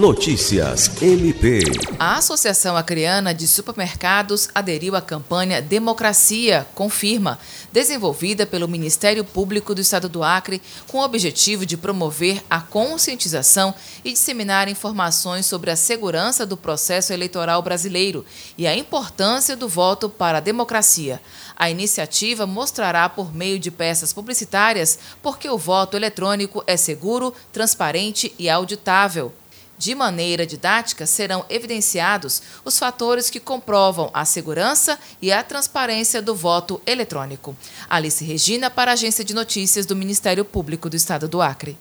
Notícias MP. A Associação Acreana de Supermercados aderiu à campanha Democracia Confirma, desenvolvida pelo Ministério Público do Estado do Acre, com o objetivo de promover a conscientização e disseminar informações sobre a segurança do processo eleitoral brasileiro e a importância do voto para a democracia. A iniciativa mostrará por meio de peças publicitárias porque o voto eletrônico é seguro, transparente e auditável. De maneira didática, serão evidenciados os fatores que comprovam a segurança e a transparência do voto eletrônico. Alice Regina, para a Agência de Notícias do Ministério Público do Estado do Acre.